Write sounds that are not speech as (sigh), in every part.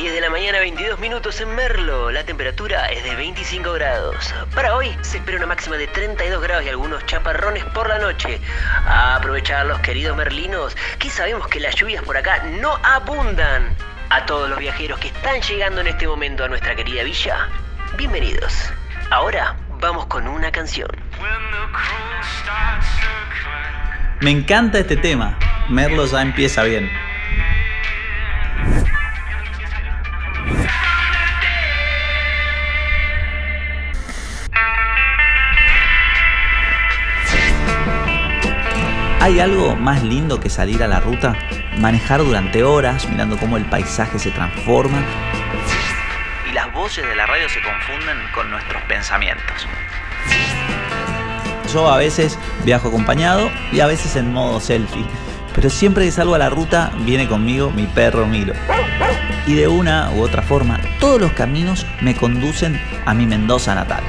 10 de la mañana, 22 minutos en Merlo. La temperatura es de 25 grados. Para hoy se espera una máxima de 32 grados y algunos chaparrones por la noche. A aprovechar los queridos merlinos, que sabemos que las lluvias por acá no abundan. A todos los viajeros que están llegando en este momento a nuestra querida villa, bienvenidos. Ahora vamos con una canción. Me encanta este tema. Merlo ya empieza bien. ¿Hay algo más lindo que salir a la ruta? Manejar durante horas mirando cómo el paisaje se transforma y las voces de la radio se confunden con nuestros pensamientos. Yo a veces viajo acompañado y a veces en modo selfie, pero siempre que salgo a la ruta viene conmigo mi perro Milo. Y de una u otra forma, todos los caminos me conducen a mi Mendoza natal.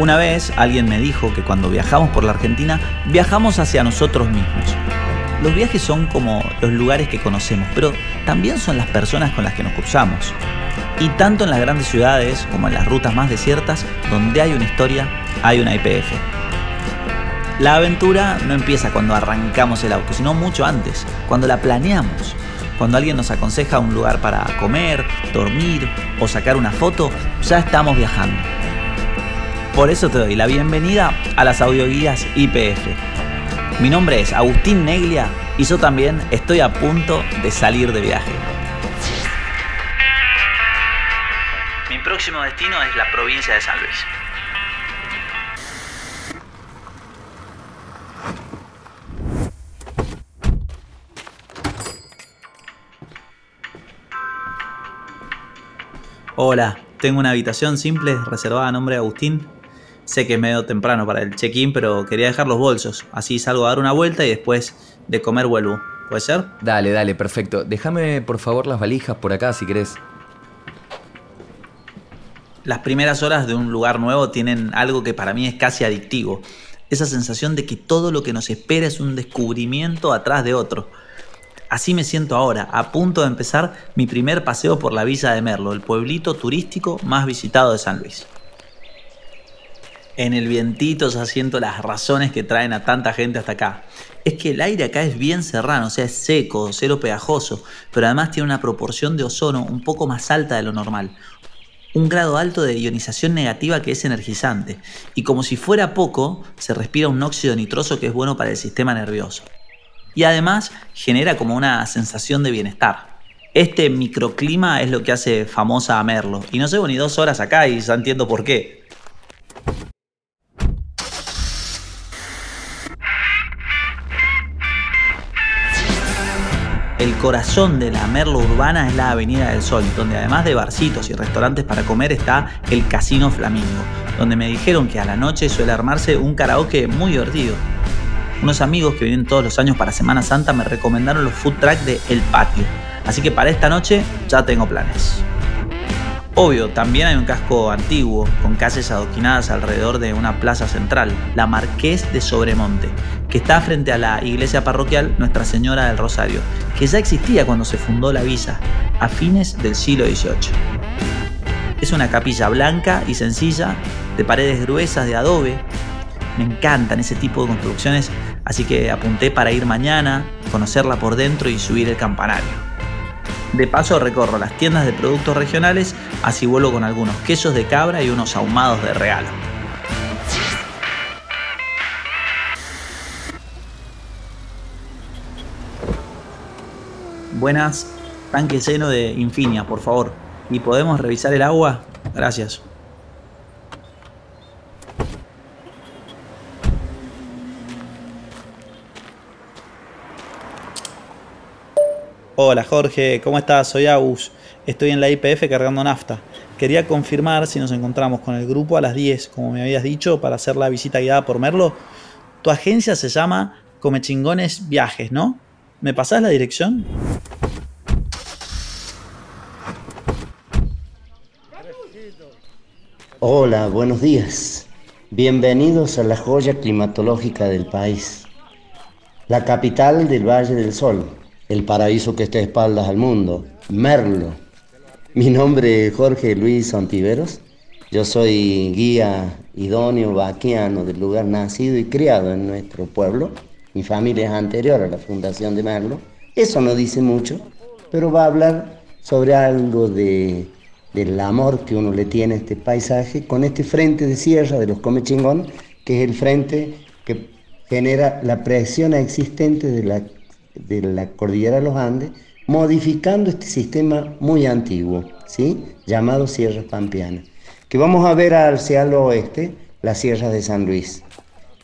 Una vez alguien me dijo que cuando viajamos por la Argentina, viajamos hacia nosotros mismos. Los viajes son como los lugares que conocemos, pero también son las personas con las que nos cruzamos. Y tanto en las grandes ciudades como en las rutas más desiertas, donde hay una historia, hay una IPF. La aventura no empieza cuando arrancamos el auto, sino mucho antes, cuando la planeamos. Cuando alguien nos aconseja un lugar para comer, dormir o sacar una foto, ya estamos viajando. Por eso te doy la bienvenida a las audioguías IPF. Mi nombre es Agustín Neglia y yo también estoy a punto de salir de viaje. Mi próximo destino es la provincia de San Luis. Hola, tengo una habitación simple reservada a nombre de Agustín Sé que es medio temprano para el check-in, pero quería dejar los bolsos. Así salgo a dar una vuelta y después de comer vuelvo. ¿Puede ser? Dale, dale, perfecto. Déjame por favor las valijas por acá si querés. Las primeras horas de un lugar nuevo tienen algo que para mí es casi adictivo. Esa sensación de que todo lo que nos espera es un descubrimiento atrás de otro. Así me siento ahora, a punto de empezar mi primer paseo por la Villa de Merlo, el pueblito turístico más visitado de San Luis en el vientito ya siento las razones que traen a tanta gente hasta acá. Es que el aire acá es bien serrano, o sea, es seco, cero pegajoso, pero además tiene una proporción de ozono un poco más alta de lo normal. Un grado alto de ionización negativa que es energizante. Y como si fuera poco, se respira un óxido nitroso que es bueno para el sistema nervioso. Y además genera como una sensación de bienestar. Este microclima es lo que hace famosa a Merlo. Y no llevo ni dos horas acá y ya entiendo por qué. Corazón de la Merlo urbana es la Avenida del Sol, donde además de barcitos y restaurantes para comer está el Casino Flamingo, donde me dijeron que a la noche suele armarse un karaoke muy divertido. Unos amigos que vienen todos los años para Semana Santa me recomendaron los food trucks de El Patio, así que para esta noche ya tengo planes. Obvio, también hay un casco antiguo, con calles adoquinadas alrededor de una plaza central, la Marqués de Sobremonte, que está frente a la iglesia parroquial Nuestra Señora del Rosario, que ya existía cuando se fundó la villa, a fines del siglo XVIII. Es una capilla blanca y sencilla, de paredes gruesas de adobe. Me encantan ese tipo de construcciones, así que apunté para ir mañana, conocerla por dentro y subir el campanario. De paso recorro las tiendas de productos regionales, así vuelo con algunos quesos de cabra y unos ahumados de regalo. Buenas, tanque lleno de Infinia, por favor. ¿Y podemos revisar el agua? Gracias. Hola Jorge, ¿cómo estás? Soy Agus. Estoy en la IPF cargando nafta. Quería confirmar si nos encontramos con el grupo a las 10, como me habías dicho, para hacer la visita guiada por Merlo. Tu agencia se llama Comechingones Viajes, ¿no? ¿Me pasás la dirección? Hola, buenos días. Bienvenidos a la joya climatológica del país, la capital del Valle del Sol el paraíso que está a espaldas al mundo, Merlo. Mi nombre es Jorge Luis Ontiveros. Yo soy guía idóneo vaquiano del lugar nacido y criado en nuestro pueblo. Mi familia es anterior a la fundación de Merlo. Eso no dice mucho, pero va a hablar sobre algo de, del amor que uno le tiene a este paisaje con este frente de sierra de los Comechingón, que es el frente que genera la presión existente de la, de la cordillera de los Andes, modificando este sistema muy antiguo, ¿sí? llamado Sierra Pampeana, que vamos a ver hacia el oeste, la Sierra de San Luis.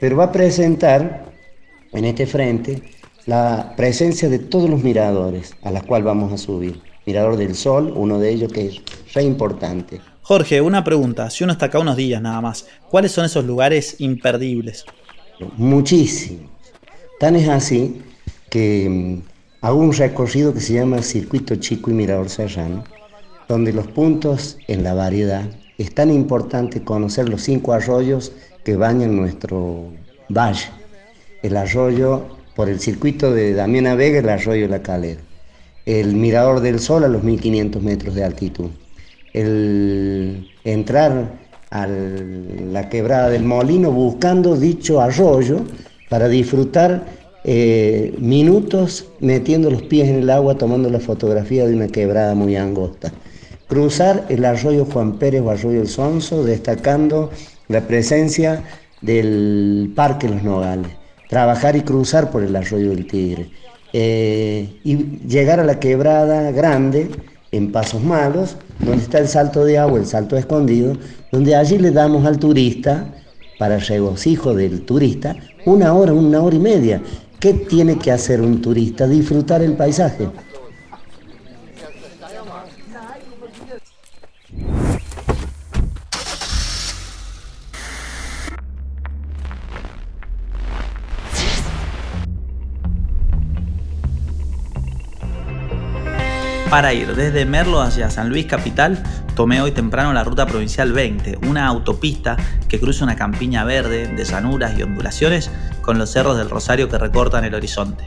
Pero va a presentar en este frente la presencia de todos los miradores a los cuales vamos a subir. Mirador del Sol, uno de ellos que es re importante. Jorge, una pregunta. Si uno está acá unos días nada más, ¿cuáles son esos lugares imperdibles? Muchísimos. Tan es así que mm, hago un recorrido que se llama Circuito Chico y Mirador Serrano, donde los puntos en la variedad es tan importante conocer los cinco arroyos que bañan nuestro valle. El arroyo, por el circuito de Damiana Vega, el arroyo de la Calera. El Mirador del Sol a los 1500 metros de altitud. El entrar a la quebrada del Molino buscando dicho arroyo para disfrutar eh, minutos metiendo los pies en el agua tomando la fotografía de una quebrada muy angosta cruzar el arroyo Juan Pérez o arroyo El Sonso, destacando la presencia del Parque Los Nogales, trabajar y cruzar por el arroyo del Tigre, eh, y llegar a la quebrada grande en Pasos Malos, donde está el salto de agua, el salto escondido, donde allí le damos al turista, para regocijo del turista, una hora, una hora y media. ¿Qué tiene que hacer un turista? Disfrutar el paisaje. Para ir desde Merlo hacia San Luis Capital, tomé hoy temprano la ruta provincial 20, una autopista que cruza una campiña verde de llanuras y ondulaciones con los cerros del Rosario que recortan el horizonte.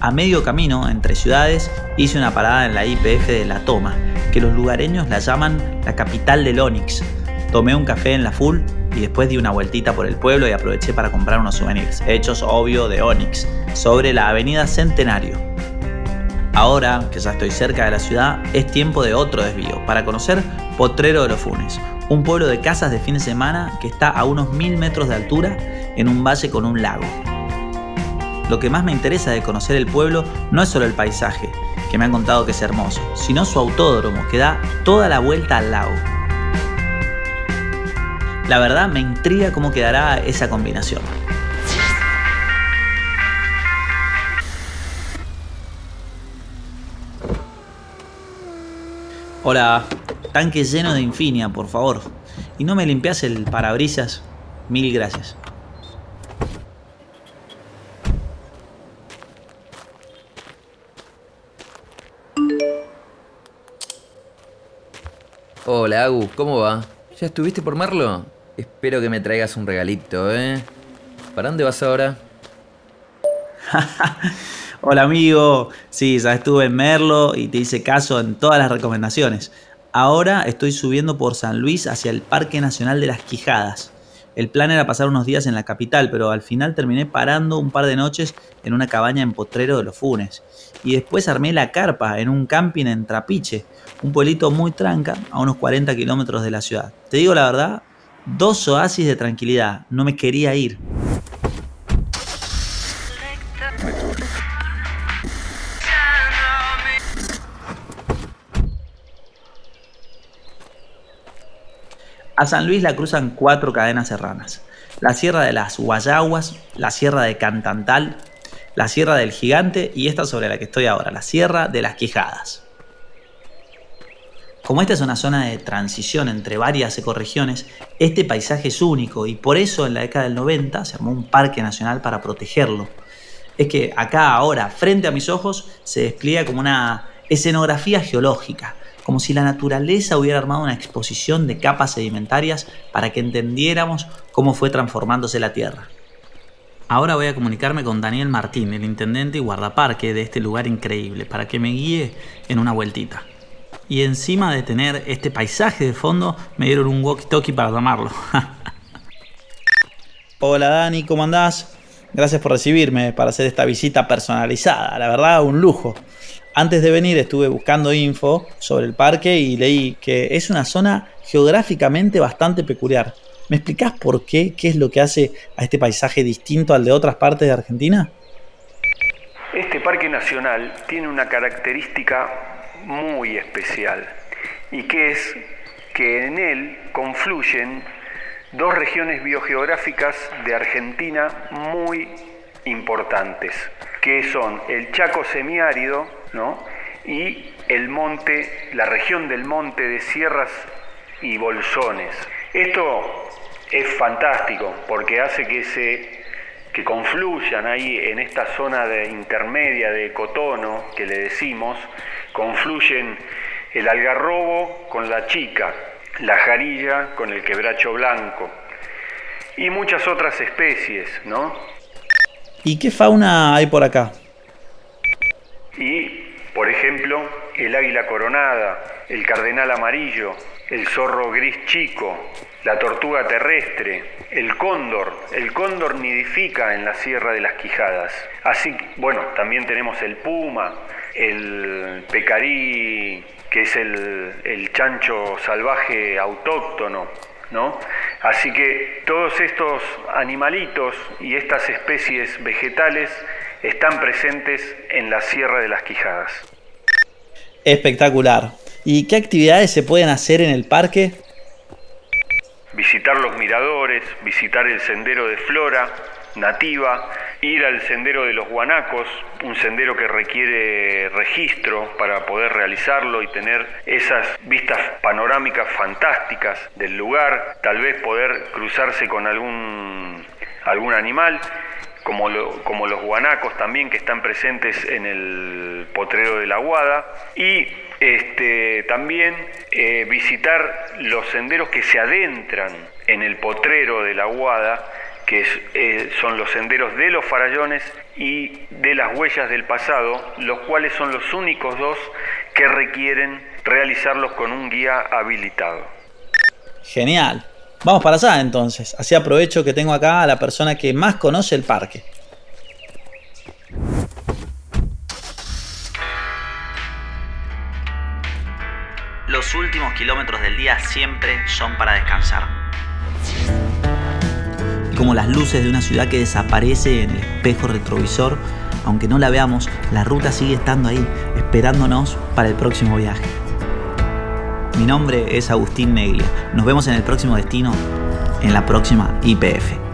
A medio camino, entre ciudades, hice una parada en la IPF de La Toma, que los lugareños la llaman la capital del Onix. Tomé un café en la Full y después di una vueltita por el pueblo y aproveché para comprar unos souvenirs, hechos obvio de Onix, sobre la avenida Centenario. Ahora que ya estoy cerca de la ciudad, es tiempo de otro desvío, para conocer Potrero de los Funes, un pueblo de casas de fin de semana que está a unos mil metros de altura en un valle con un lago. Lo que más me interesa de conocer el pueblo no es solo el paisaje, que me han contado que es hermoso, sino su autódromo que da toda la vuelta al lago. La verdad me intriga cómo quedará esa combinación. Hola, tanque lleno de Infinia, por favor. ¿Y no me limpias el parabrisas? Mil gracias. Hola, Agu, ¿cómo va? ¿Ya estuviste por Merlo? Espero que me traigas un regalito, ¿eh? ¿Para dónde vas ahora? (laughs) Hola amigo, sí, ya estuve en Merlo y te hice caso en todas las recomendaciones. Ahora estoy subiendo por San Luis hacia el Parque Nacional de las Quijadas. El plan era pasar unos días en la capital, pero al final terminé parando un par de noches en una cabaña en Potrero de los Funes. Y después armé la carpa en un camping en Trapiche, un pueblito muy tranca a unos 40 kilómetros de la ciudad. Te digo la verdad, dos oasis de tranquilidad, no me quería ir. A San Luis la cruzan cuatro cadenas serranas. La Sierra de las Guayaguas, la Sierra de Cantantal, la Sierra del Gigante y esta sobre la que estoy ahora, la Sierra de las Quijadas. Como esta es una zona de transición entre varias ecorregiones, este paisaje es único y por eso en la década del 90 se armó un parque nacional para protegerlo. Es que acá ahora, frente a mis ojos, se despliega como una escenografía geológica, como si la naturaleza hubiera armado una exposición de capas sedimentarias para que entendiéramos cómo fue transformándose la Tierra. Ahora voy a comunicarme con Daniel Martín, el intendente y guardaparque de este lugar increíble, para que me guíe en una vueltita. y encima de tener este paisaje de fondo, me dieron un walkie-talkie para tomarlo. (laughs) Hola Dani, ¿cómo andás? Gracias por recibirme para hacer esta visita personalizada, la verdad un lujo. Antes de venir estuve buscando info sobre el parque y leí que es una zona geográficamente bastante peculiar. ¿Me explicás por qué? ¿Qué es lo que hace a este paisaje distinto al de otras partes de Argentina? Este parque nacional tiene una característica muy especial y que es que en él confluyen dos regiones biogeográficas de Argentina muy importantes, que son el Chaco semiárido y el monte, la región del monte de sierras y bolsones. Esto es fantástico porque hace que se que confluyan ahí en esta zona de intermedia de cotono que le decimos, confluyen el algarrobo con la chica, la jarilla con el quebracho blanco y muchas otras especies, ¿no? ¿Y qué fauna hay por acá? Y, por ejemplo, el águila coronada, el cardenal amarillo, el zorro gris chico, la tortuga terrestre, el cóndor. El cóndor nidifica en la Sierra de las Quijadas. Así, bueno, también tenemos el puma, el pecarí, que es el, el chancho salvaje autóctono, ¿no? Así que todos estos animalitos y estas especies vegetales están presentes en la Sierra de las Quijadas. Espectacular. ¿Y qué actividades se pueden hacer en el parque? Visitar los miradores, visitar el sendero de flora nativa, ir al sendero de los guanacos, un sendero que requiere registro para poder realizarlo y tener esas vistas panorámicas fantásticas del lugar, tal vez poder cruzarse con algún, algún animal como, los guanacos también que están presentes en el potrero de la Guada y este, también eh, visitar los senderos que se adentran en el potrero de la Guada, que eh, son los senderos de los farallones y de las huellas del pasado, los cuales son los únicos dos que requieren realizarlos con un guía habilitado. Genial. Vamos para allá entonces. Así aprovecho que tengo acá a la persona que más conoce el parque. Los últimos kilómetros del día siempre son para descansar. Como las luces de una ciudad que desaparece en el espejo retrovisor, aunque no la veamos, la ruta sigue estando ahí, esperándonos para el próximo viaje. Mi nombre es Agustín Neglia. Nos vemos en el próximo destino, en la próxima IPF.